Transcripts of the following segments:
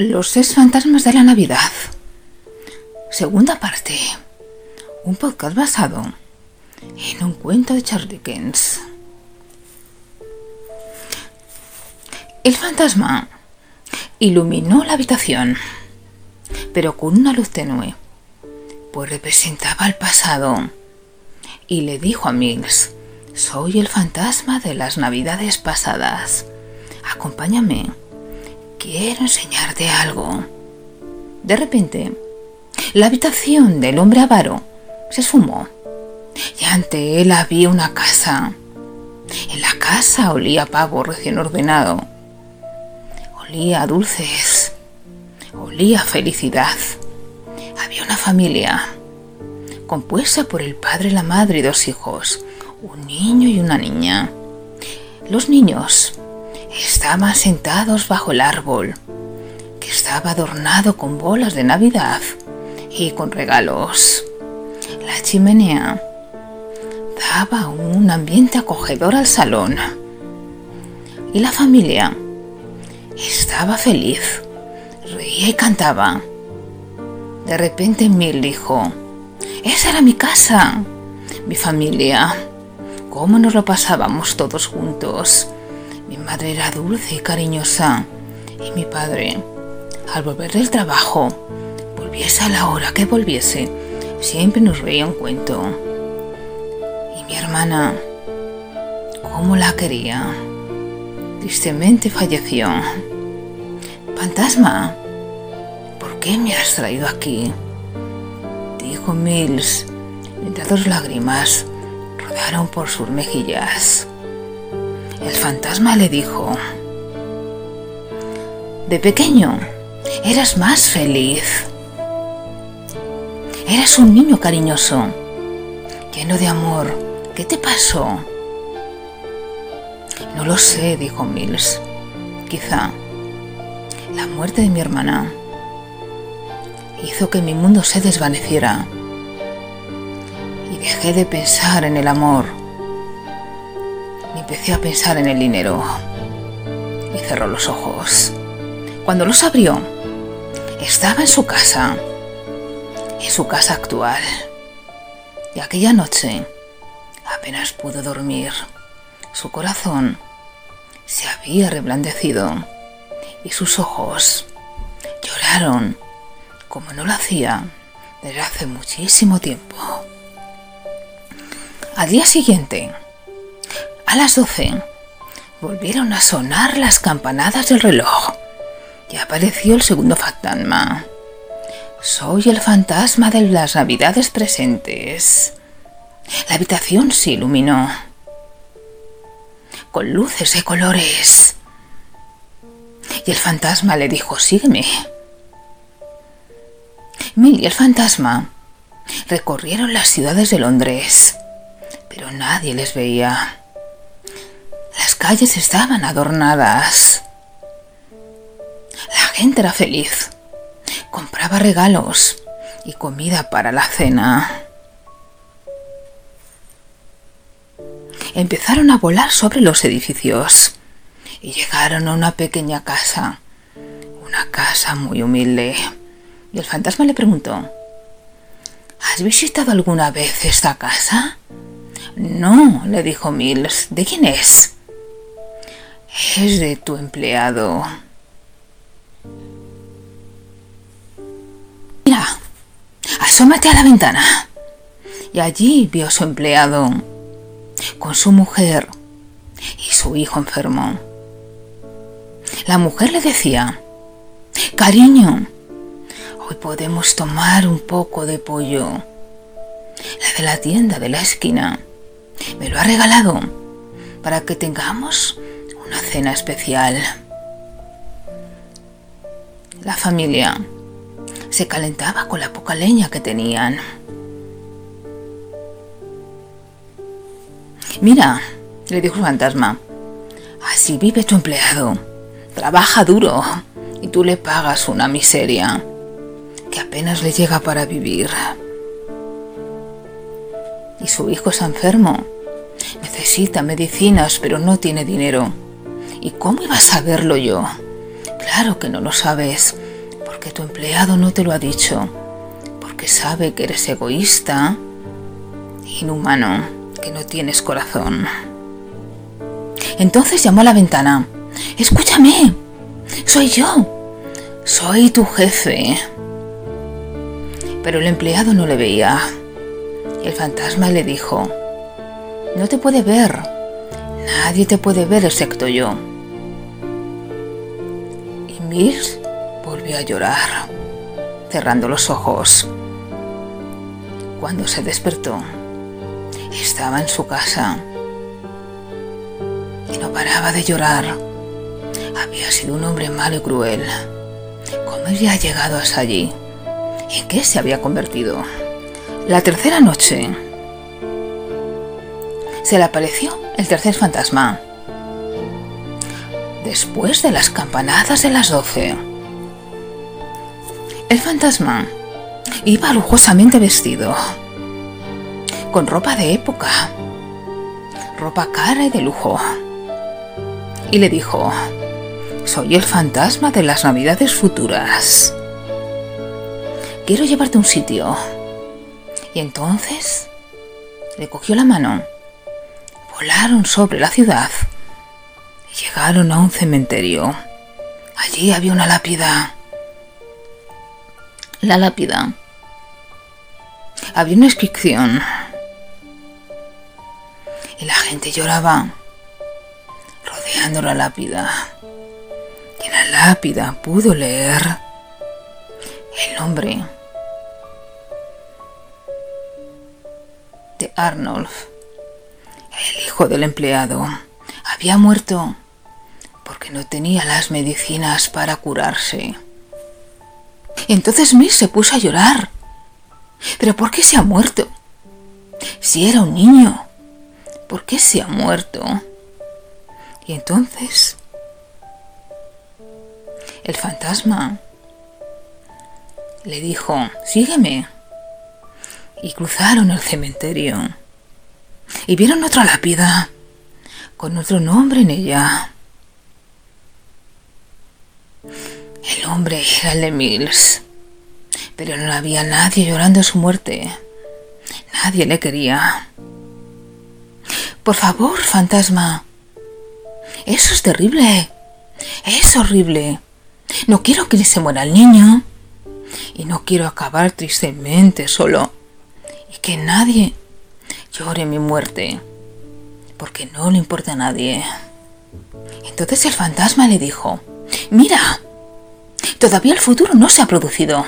Los seis fantasmas de la Navidad. Segunda parte. Un podcast basado en un cuento de Charles Dickens. El fantasma iluminó la habitación, pero con una luz tenue, pues representaba el pasado, y le dijo a Mills, soy el fantasma de las navidades pasadas. Acompáñame. Quiero enseñarte algo. De repente, la habitación del hombre avaro se sumó y ante él había una casa. En la casa olía pavo recién ordenado. Olía dulces. Olía felicidad. Había una familia compuesta por el padre, la madre y dos hijos, un niño y una niña. Los niños estaban sentados bajo el árbol, que estaba adornado con bolas de Navidad y con regalos. La chimenea daba un ambiente acogedor al salón. Y la familia estaba feliz, reía y cantaba. De repente Mil dijo, esa era mi casa, mi familia. ¿Cómo nos lo pasábamos todos juntos? Mi madre era dulce y cariñosa y mi padre, al volver del trabajo, volviese a la hora que volviese, siempre nos reía un cuento. Y mi hermana, ¿cómo la quería? Tristemente falleció. Fantasma, ¿por qué me has traído aquí? Dijo Mills, mientras dos lágrimas rodaron por sus mejillas. El fantasma le dijo, de pequeño eras más feliz. Eras un niño cariñoso, lleno de amor. ¿Qué te pasó? No lo sé, dijo Mills. Quizá la muerte de mi hermana hizo que mi mundo se desvaneciera y dejé de pensar en el amor empecé a pensar en el dinero y cerró los ojos. Cuando los abrió, estaba en su casa en su casa actual. Y aquella noche apenas pudo dormir. Su corazón se había reblandecido y sus ojos lloraron como no lo hacía desde hace muchísimo tiempo. Al día siguiente, a las doce, volvieron a sonar las campanadas del reloj y apareció el segundo fantasma. Soy el fantasma de las navidades presentes. La habitación se iluminó con luces de colores. Y el fantasma le dijo, sígueme. Mil y el fantasma recorrieron las ciudades de Londres, pero nadie les veía. Calles estaban adornadas. La gente era feliz compraba regalos y comida para la cena. Empezaron a volar sobre los edificios y llegaron a una pequeña casa, una casa muy humilde. Y el fantasma le preguntó, ¿Has visitado alguna vez esta casa? No, le dijo Mills. ¿De quién es? Es de tu empleado. asómate a la ventana. Y allí vio a su empleado con su mujer y su hijo enfermo. La mujer le decía, cariño, hoy podemos tomar un poco de pollo. La de la tienda de la esquina me lo ha regalado para que tengamos una cena especial. La familia se calentaba con la poca leña que tenían. Mira, le dijo el fantasma, así vive tu empleado. Trabaja duro y tú le pagas una miseria que apenas le llega para vivir. Y su hijo es enfermo. Necesita medicinas, pero no tiene dinero. ¿Y cómo iba a saberlo yo? Claro que no lo sabes porque tu empleado no te lo ha dicho, porque sabe que eres egoísta, inhumano, que no tienes corazón. Entonces llamó a la ventana. Escúchame, soy yo, soy tu jefe. Pero el empleado no le veía. El fantasma le dijo, no te puede ver, nadie te puede ver excepto yo. Mills volvió a llorar, cerrando los ojos. Cuando se despertó, estaba en su casa y no paraba de llorar. Había sido un hombre malo y cruel. ¿Cómo había llegado hasta allí? ¿En qué se había convertido? La tercera noche se le apareció el tercer fantasma. Después de las campanadas de las doce, el fantasma iba lujosamente vestido, con ropa de época, ropa cara y de lujo, y le dijo, soy el fantasma de las navidades futuras. Quiero llevarte a un sitio. Y entonces le cogió la mano volaron sobre la ciudad llegaron a un cementerio. Allí había una lápida. La lápida. Había una inscripción. Y la gente lloraba rodeando la lápida. Y en la lápida pudo leer el nombre de Arnulf el hijo del empleado había muerto porque no tenía las medicinas para curarse. Entonces Miss se puso a llorar. ¿Pero por qué se ha muerto? Si era un niño, ¿por qué se ha muerto? Y entonces el fantasma le dijo, sígueme. Y cruzaron el cementerio y vieron otra lápida con otro nombre en ella. El hombre era el de Mills, pero no había nadie llorando su muerte. Nadie le quería. Por favor, fantasma. Eso es terrible. Es horrible. No quiero que se muera el niño. Y no quiero acabar tristemente solo. Y que nadie llore mi muerte, porque no le importa a nadie. Entonces el fantasma le dijo, mira, todavía el futuro no se ha producido.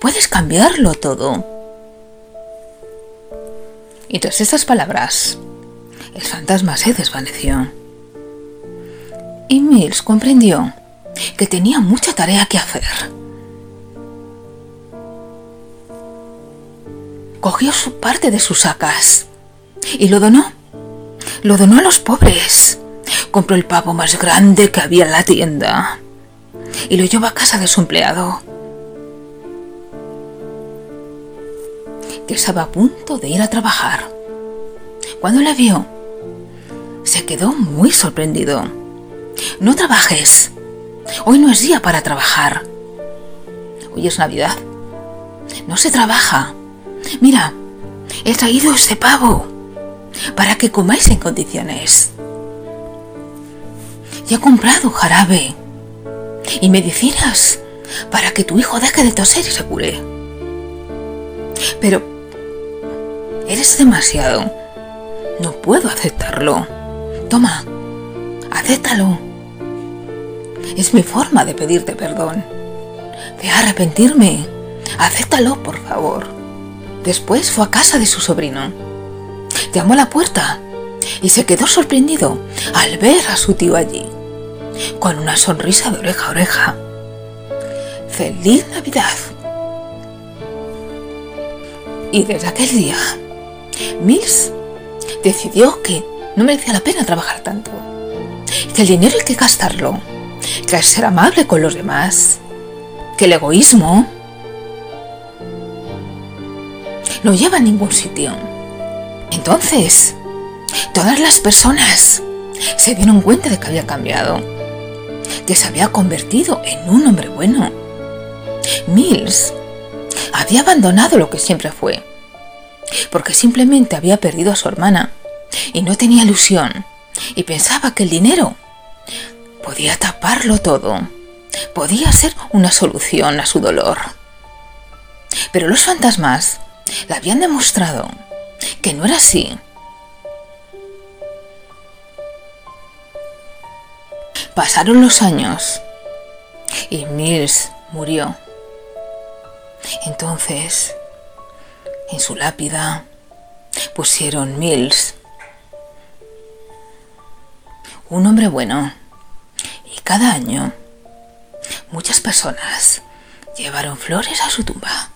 Puedes cambiarlo todo. Y tras estas palabras, el fantasma se desvaneció. Y Mills comprendió que tenía mucha tarea que hacer. cogió su parte de sus sacas y lo donó. Lo donó a los pobres. Compró el pavo más grande que había en la tienda y lo llevó a casa de su empleado, que estaba a punto de ir a trabajar. Cuando le vio, se quedó muy sorprendido. No trabajes. Hoy no es día para trabajar. Hoy es Navidad. No se trabaja. Mira, he traído este pavo para que comáis en condiciones. Y he comprado jarabe y medicinas para que tu hijo deje de toser y se cure. Pero eres demasiado. No puedo aceptarlo. Toma, acéptalo. Es mi forma de pedirte perdón, de arrepentirme. Acéptalo, por favor. Después fue a casa de su sobrino. Llamó a la puerta y se quedó sorprendido al ver a su tío allí, con una sonrisa de oreja a oreja. ¡Feliz Navidad! Y desde aquel día, Mills decidió que no merecía la pena trabajar tanto, que el dinero hay que gastarlo, que hay que ser amable con los demás, que el egoísmo no lleva a ningún sitio. Entonces, todas las personas se dieron cuenta de que había cambiado, que se había convertido en un hombre bueno, Mills había abandonado lo que siempre fue, porque simplemente había perdido a su hermana y no tenía ilusión y pensaba que el dinero podía taparlo todo, podía ser una solución a su dolor. Pero los fantasmas le habían demostrado que no era así. Pasaron los años y Mills murió. Entonces, en su lápida pusieron Mills, un hombre bueno, y cada año muchas personas llevaron flores a su tumba.